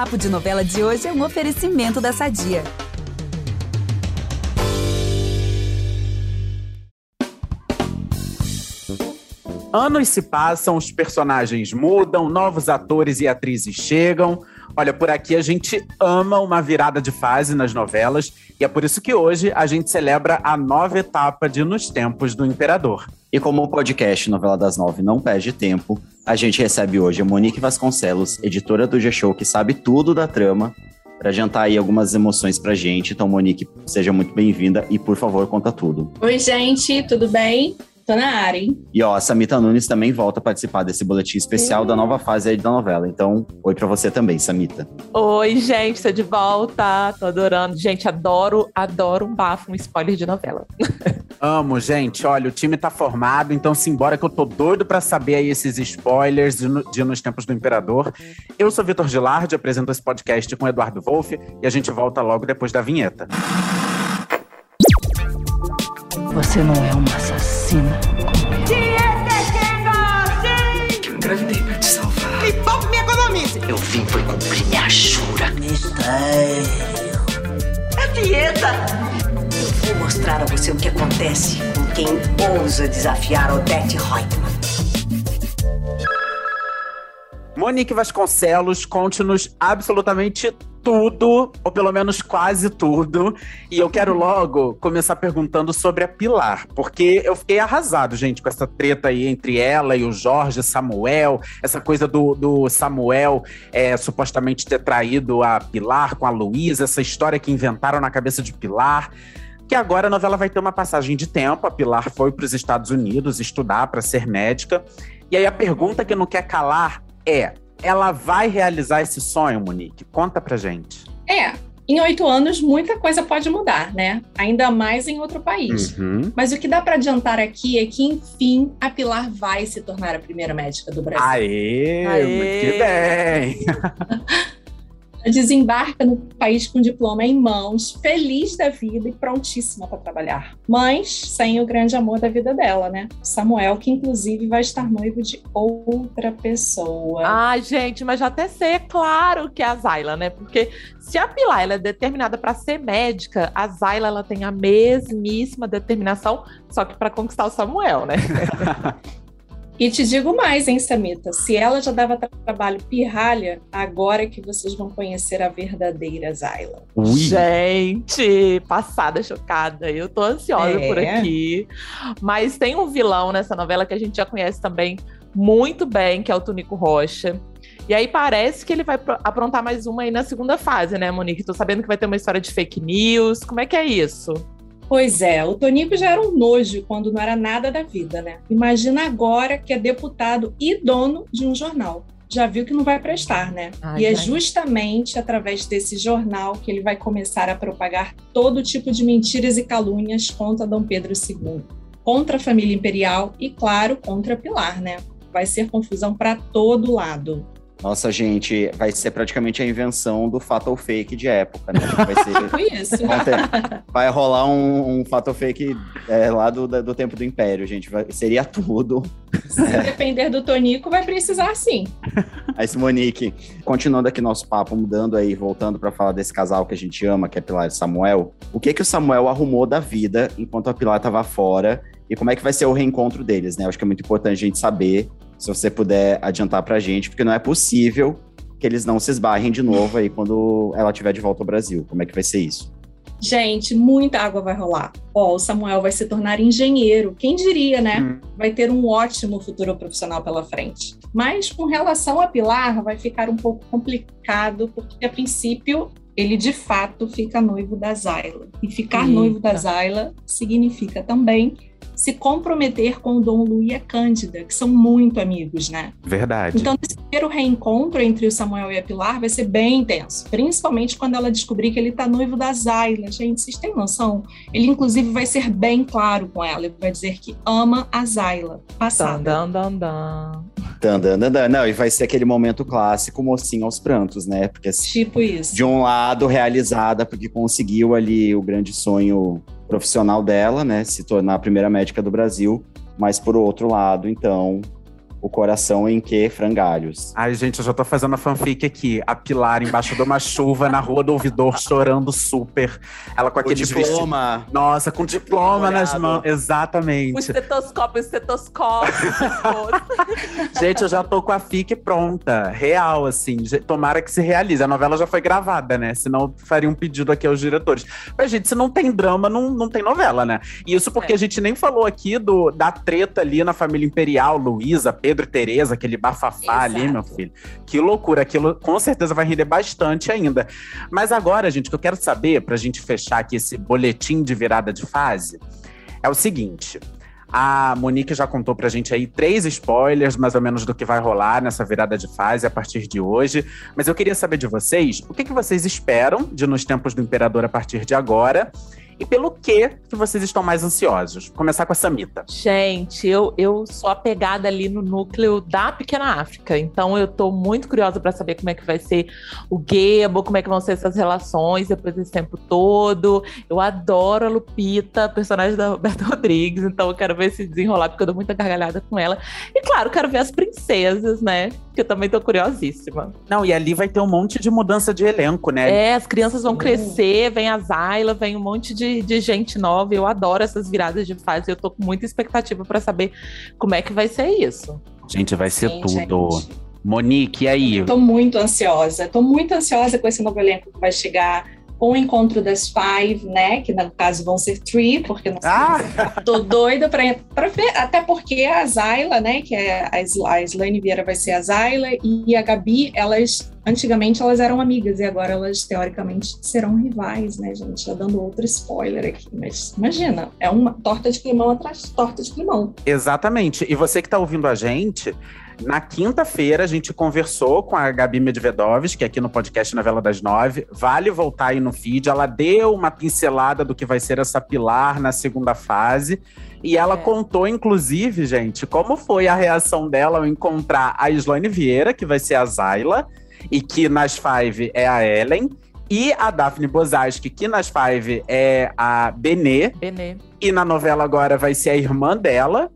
Papo de Novela de hoje é um oferecimento da Sadia. Anos se passam, os personagens mudam, novos atores e atrizes chegam. Olha, por aqui a gente ama uma virada de fase nas novelas e é por isso que hoje a gente celebra a nova etapa de Nos Tempos do Imperador. E como o podcast Novela das Nove não perde tempo, a gente recebe hoje a Monique Vasconcelos, editora do G-Show, que sabe tudo da trama, para adiantar aí algumas emoções pra gente. Então, Monique, seja muito bem-vinda e, por favor, conta tudo. Oi, gente, tudo bem? Tô na área, hein? E ó, a Samita Nunes também volta a participar desse boletim especial da nova fase aí da novela. Então, oi pra você também, Samita. Oi, gente, tô de volta. Tô adorando. Gente, adoro, adoro um bafo, um spoiler de novela. Amo, gente. Olha, o time tá formado, então simbora que eu tô doido pra saber aí esses spoilers de, no, de Nos Tempos do Imperador. Eu sou Vitor Gilardi, apresento esse podcast com Eduardo Wolff e a gente volta logo depois da vinheta. Você não é uma assassina como eu. Eu engravidei pra te salvar. Me poupe me economize. Eu vim foi cumprir minha jura. Mistério. É dieta. Eu vou mostrar a você o que acontece com quem ousa desafiar Odette Reutemann. Monique Vasconcelos, conte-nos absolutamente tudo, ou pelo menos quase tudo. E eu quero logo começar perguntando sobre a Pilar, porque eu fiquei arrasado, gente, com essa treta aí entre ela e o Jorge Samuel, essa coisa do, do Samuel é, supostamente ter traído a Pilar com a Luísa, essa história que inventaram na cabeça de Pilar. Que agora a novela vai ter uma passagem de tempo. A Pilar foi para os Estados Unidos estudar para ser médica. E aí a pergunta que não quer calar é: ela vai realizar esse sonho, Monique? Conta pra gente. É, em oito anos muita coisa pode mudar, né? Ainda mais em outro país. Uhum. Mas o que dá para adiantar aqui é que, enfim, a Pilar vai se tornar a primeira médica do Brasil. Aê, Aê. muito que bem. Desembarca no país com diploma em mãos, feliz da vida e prontíssima para trabalhar. Mas sem o grande amor da vida dela, né? Samuel, que inclusive vai estar noivo de outra pessoa. Ai, gente, mas já até sei, é claro que é a Zayla, né? Porque se a Pilar ela é determinada para ser médica, a Zayla ela tem a mesmíssima determinação, só que para conquistar o Samuel, né? E te digo mais, hein, Samita? Se ela já dava tra- trabalho pirralha, agora é que vocês vão conhecer a verdadeira Zayla. Ui. Gente, passada, chocada. Eu tô ansiosa É. por aqui. Mas tem um vilão nessa novela que a gente já conhece também muito bem, que é o Tunico Rocha. E aí parece que ele vai pro- aprontar mais uma aí na segunda fase, né, Monique? Tô sabendo que vai ter uma história de fake news. Como é que é isso? Pois é, o Tonico já era um nojo quando não era nada da vida, né? Imagina agora que é deputado e dono de um jornal. Já viu que não vai prestar, né? Ai, e é gente. justamente através desse jornal que ele vai começar a propagar todo tipo de mentiras e calúnias contra Dom Pedro II, contra a família imperial e, claro, contra Pilar, né? Vai ser confusão para todo lado. Nossa, gente, vai ser praticamente a invenção do fato ou fake de época, né? Vai ser. Isso. Vai rolar um, um fato ou fake é, lá do, do tempo do Império, gente. Vai- seria tudo. Se depender do Tonico, vai precisar sim. Aí, Monique, continuando aqui nosso papo, mudando aí, voltando para falar desse casal que a gente ama, que é Pilar e Samuel. O que que o Samuel arrumou da vida enquanto a Pilar estava fora e como é que vai ser o reencontro deles, né? Acho que é muito importante a gente saber, se você puder adiantar pra gente, porque não é possível que eles não se esbarrem de novo aí quando ela estiver de volta ao Brasil. Como é que vai ser isso? Gente, muita água vai rolar. Ó, o Samuel vai se tornar engenheiro. Quem diria, né? Hum. Vai ter um ótimo futuro profissional pela frente. Mas com relação a Pilar, vai ficar um pouco complicado, porque a princípio ele de fato fica noivo da Zayla. E ficar Eita. noivo da Zayla significa também se comprometer com o Dom Luís e a Cândida, que são muito amigos, né? Verdade. Então, esse primeiro reencontro entre o Samuel e a Pilar vai ser bem intenso, principalmente quando ela descobrir que ele tá noivo da Zayla. Gente, vocês têm noção? Ele, inclusive, vai ser bem claro com ela. Ele vai dizer que ama a Zayla, Dan, passada. dan, dan, dan. Não, e vai ser aquele momento clássico, mocinho aos prantos, né? Porque Tipo isso. de um lado realizada porque conseguiu ali o grande sonho profissional dela, né, se tornar a primeira médica do Brasil, mas por outro lado, então, o coração em que frangalhos. Ai, gente, eu já tô fazendo a fanfic aqui. A Pilar embaixo de uma chuva na rua do ouvidor, chorando super. Ela com O aquele diploma. Nossa, com diploma nas mãos. O Exatamente. estetoscópio, o estetoscópio. Gente, eu já tô com a FIC pronta. Real, assim. Tomara que se realize. A novela já foi gravada, né? Senão eu faria um pedido aqui aos diretores. Mas, gente, se não tem drama, não, não tem novela, né? E isso porque É. a gente nem falou aqui do, da treta ali na família Imperial, Luísa, Pedro e Tereza, aquele bafafá ali, Exato. meu filho. Que loucura. Aquilo com certeza vai render bastante ainda. Mas agora, gente, o que eu quero saber, pra gente fechar aqui esse boletim de virada de fase, é o seguinte. A Monique já contou pra gente aí três spoilers, mais ou menos, do que vai rolar nessa virada de fase a partir de hoje. Mas eu queria saber de vocês o que, que vocês esperam de Nos Tempos do Imperador a partir de agora. E pelo que que vocês estão mais ansiosos? Vou começar com a Samita. Gente, eu, eu sou apegada ali no núcleo da Pequena África, então eu tô muito curiosa para saber como é que vai ser o Gebo, como é que vão ser essas relações depois desse tempo todo. Eu adoro a Lupita, personagem da Roberta Rodrigues, então eu quero ver se desenrolar, porque eu dou muita gargalhada com ela. E claro, quero ver as princesas, né? Que eu também tô curiosíssima. Não, e ali vai ter um monte de mudança de elenco, né? É, as crianças vão crescer, vem a Zayla, vem um monte de, de gente nova. Eu adoro essas viradas de fase. Eu tô com muita expectativa para saber como é que vai ser isso. Gente, vai ser Sim, tudo. gente. Monique, e aí? Tô muito ansiosa. Tô muito ansiosa com esse novo elenco que vai chegar o encontro das Five, né? Que no caso vão ser Three, porque não sei. Ah! Tô doida pra, pra ver, até porque a Zayla, né? Que é a, a Slane Vieira vai ser a Zayla e a Gabi, elas antigamente elas eram amigas e agora elas teoricamente serão rivais, né, gente? Já dando outro spoiler aqui, mas imagina, é uma torta de climão atrás de torta de climão. Exatamente. E você que está ouvindo a gente, na quinta-feira a gente conversou com a Gabi Medvedovski, aqui no podcast Novela das Nove. Vale voltar aí no feed. Ela deu uma pincelada do que vai ser essa pilar na segunda fase. E ela É. contou, inclusive, gente, como foi a reação dela ao encontrar a Slane Vieira, que vai ser a Zayla, e que nas Five é a Ellen, e a Daphne Bozaski, que nas Five é a Benê, Benê. e na novela agora vai ser a irmã dela,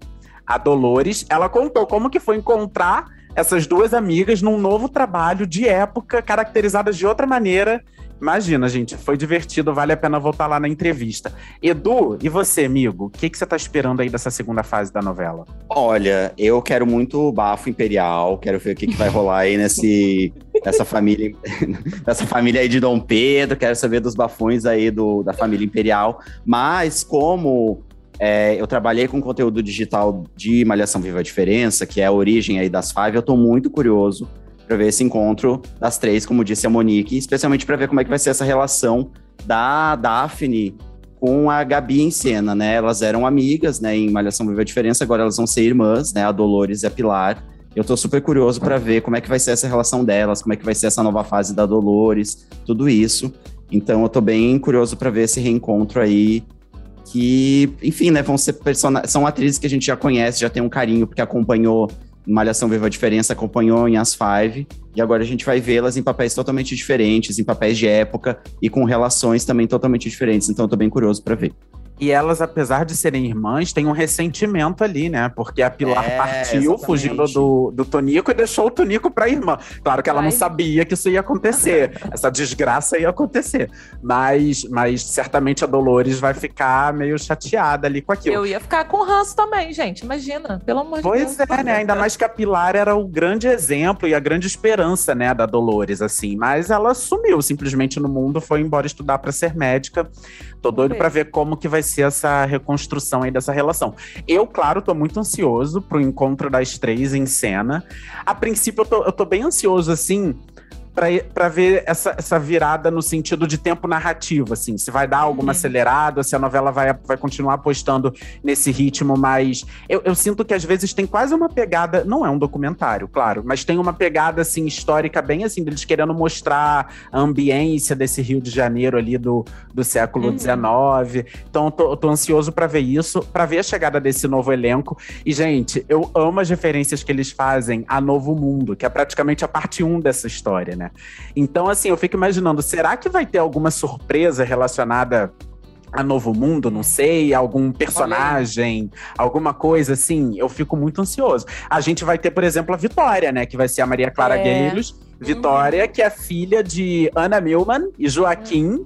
a Dolores. Ela contou como que foi encontrar essas duas amigas num novo trabalho de época, caracterizadas de outra maneira. Imagina, gente, foi divertido, vale a pena voltar lá na entrevista. Edu, e você, amigo? O que, que você tá esperando aí dessa segunda fase da novela? Olha, eu quero muito bafo imperial, quero ver o que, que vai rolar aí nesse, nessa família, nessa família aí de Dom Pedro, quero saber dos bafões aí do, da família imperial. Mas como é, eu trabalhei com conteúdo digital de Malhação Viva a Diferença, que é a origem aí das Five, eu tô muito curioso para ver esse encontro das três, como disse a Monique, especialmente para ver como é que vai ser essa relação da Daphne com a Gabi em cena, né? Elas eram amigas, né, em Malhação Viva a Diferença, agora elas vão ser irmãs, né, a Dolores e a Pilar. Eu tô super curioso para ver como é que vai ser essa relação delas, como é que vai ser essa nova fase da Dolores, tudo isso. Então eu tô bem curioso para ver esse reencontro aí que, enfim, né, vão ser personagens, são atrizes que a gente já conhece, já tem um carinho porque acompanhou Malhação Viva a Diferença, acompanhou em As Five, e agora a gente vai vê-las em papéis totalmente diferentes, em papéis de época e com relações também totalmente diferentes. Então eu tô bem curioso para ver. E elas, apesar de serem irmãs, têm um ressentimento ali, né? Porque a Pilar É, partiu exatamente. fugindo do, do Tonico e deixou o Tonico pra irmã. Claro que ela não Ai. sabia que isso ia acontecer. Essa desgraça ia acontecer. Mas, mas certamente a Dolores vai ficar meio chateada ali com aquilo. Eu ia ficar com ranço também, gente. Imagina, pelo amor de Pois Deus. é, né? Ainda mais que a Pilar era o grande exemplo e a grande esperança, né, da Dolores, assim. Mas ela sumiu simplesmente no mundo, foi embora estudar para ser médica. Tô doido para ver como que vai ser essa reconstrução aí dessa relação. Eu, claro, tô muito ansioso pro encontro das três em cena. A princípio, eu tô, eu tô bem ansioso, assim, pra ver essa, essa virada no sentido de tempo narrativo, assim. Se vai dar alguma Uhum. acelerada, se a novela vai, vai continuar apostando nesse ritmo mais. Eu, eu sinto que às vezes tem quase uma pegada. Não é um documentário, claro, mas tem uma pegada, assim, histórica, bem assim, deles querendo mostrar a ambiência desse Rio de Janeiro ali do, do século Uhum. XIX. Então, eu tô, tô ansioso pra ver isso, pra ver a chegada desse novo elenco. E, gente, eu amo as referências que eles fazem a Novo Mundo, que é praticamente a parte 1 dessa história, né? Então, assim, eu fico imaginando, será que vai ter alguma surpresa relacionada a Novo Mundo, não sei, algum personagem, alguma coisa assim, eu fico muito ansioso. A gente vai ter, por exemplo, a Vitória, né? Que vai ser a Maria Clara É. Gueiros. Vitória, que é filha de Ana Milman e Joaquim.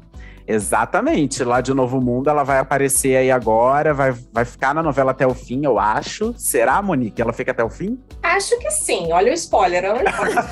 Exatamente, lá de Novo Mundo ela vai aparecer aí agora, vai, vai ficar na novela até o fim, eu acho. Será, Monique? Ela fica até o fim? Acho que sim. Olha o spoiler. Olha o spoiler.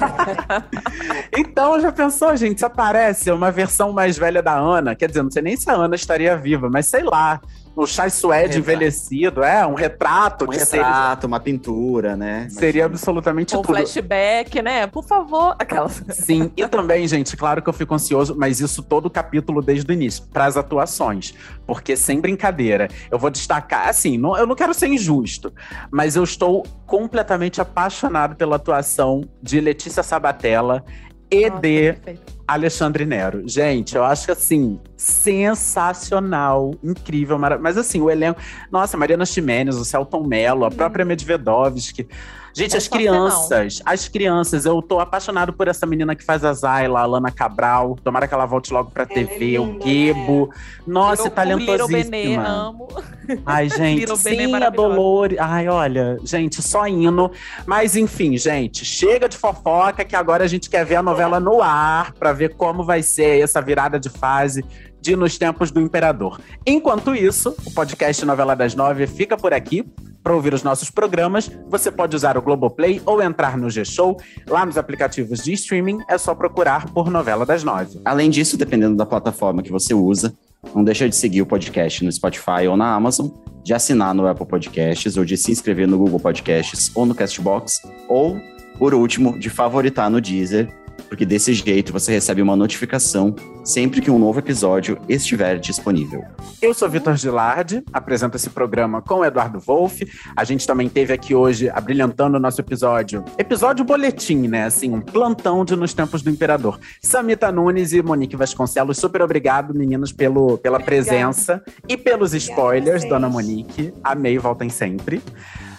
Então, já pensou, gente? Se aparece uma versão mais velha da Ana, quer dizer, não sei nem se a Ana estaria viva, mas sei lá, o Chai Suede envelhecido, é, um retrato Um retrato, uma pintura, né? Seria absolutamente Com tudo. flashback, né? Por favor. Aquelas. Sim, e também, gente, claro que eu fico ansioso, mas isso todo o capítulo desde o início, para as atuações. Porque, sem brincadeira, eu vou destacar, assim, não- eu não quero ser injusto, mas eu estou completamente apaixonado pela atuação de Letícia Sabatella e Nossa, de perfeito. Alexandre Nero. Gente, eu acho que assim, sensacional, incrível, mara... mas assim, o elenco. Nossa, Mariana Ximenes, o Celton Mello, a própria Medvedovsky. Gente, É as crianças, as crianças, eu tô apaixonado por essa menina que faz a Zayla, a Lana Cabral. Tomara que ela volte logo pra é TV, o linda, Gebo. Nossa, Eu, o Little Benê, talentosíssima. amo. Ai, gente, Little Benê sim, a. Dolores. Ai, olha, gente, só hino. Mas enfim, gente, chega de fofoca que agora a gente quer ver a novela no ar pra ver como vai ser essa virada de fase de Nos Tempos do Imperador. Enquanto isso, o podcast Novela das Nove fica por aqui. Para ouvir os nossos programas, você pode usar o Globoplay ou entrar no G-Show. Lá nos aplicativos de streaming, é só procurar por Novela das Nove. Além disso, dependendo da plataforma que você usa, não deixa de seguir o podcast no Spotify ou na Amazon, de assinar no Apple Podcasts ou de se inscrever no Google Podcasts ou no Castbox, ou, por último, de favoritar no Deezer, porque desse jeito você recebe uma notificação sempre que um novo episódio estiver disponível. Eu sou Vitor Gilardi, apresento esse programa com o Eduardo Wolff. A gente também teve aqui hoje, abrilhantando o nosso episódio, episódio boletim, né? Assim, um plantão de Nos Tempos do Imperador. Samita Nunes e Monique Vasconcelos, super obrigado, meninos, pelo, pela Obrigada. presença e pelos spoilers, dona Monique. Amei, voltem sempre.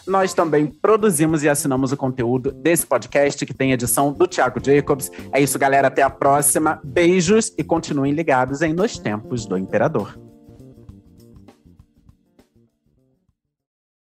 Nós também produzimos e assinamos o conteúdo desse podcast, que tem edição do Thiago Jacobs. É isso, galera. Até a próxima. Beijos e continuem ligados em Nos Tempos do Imperador.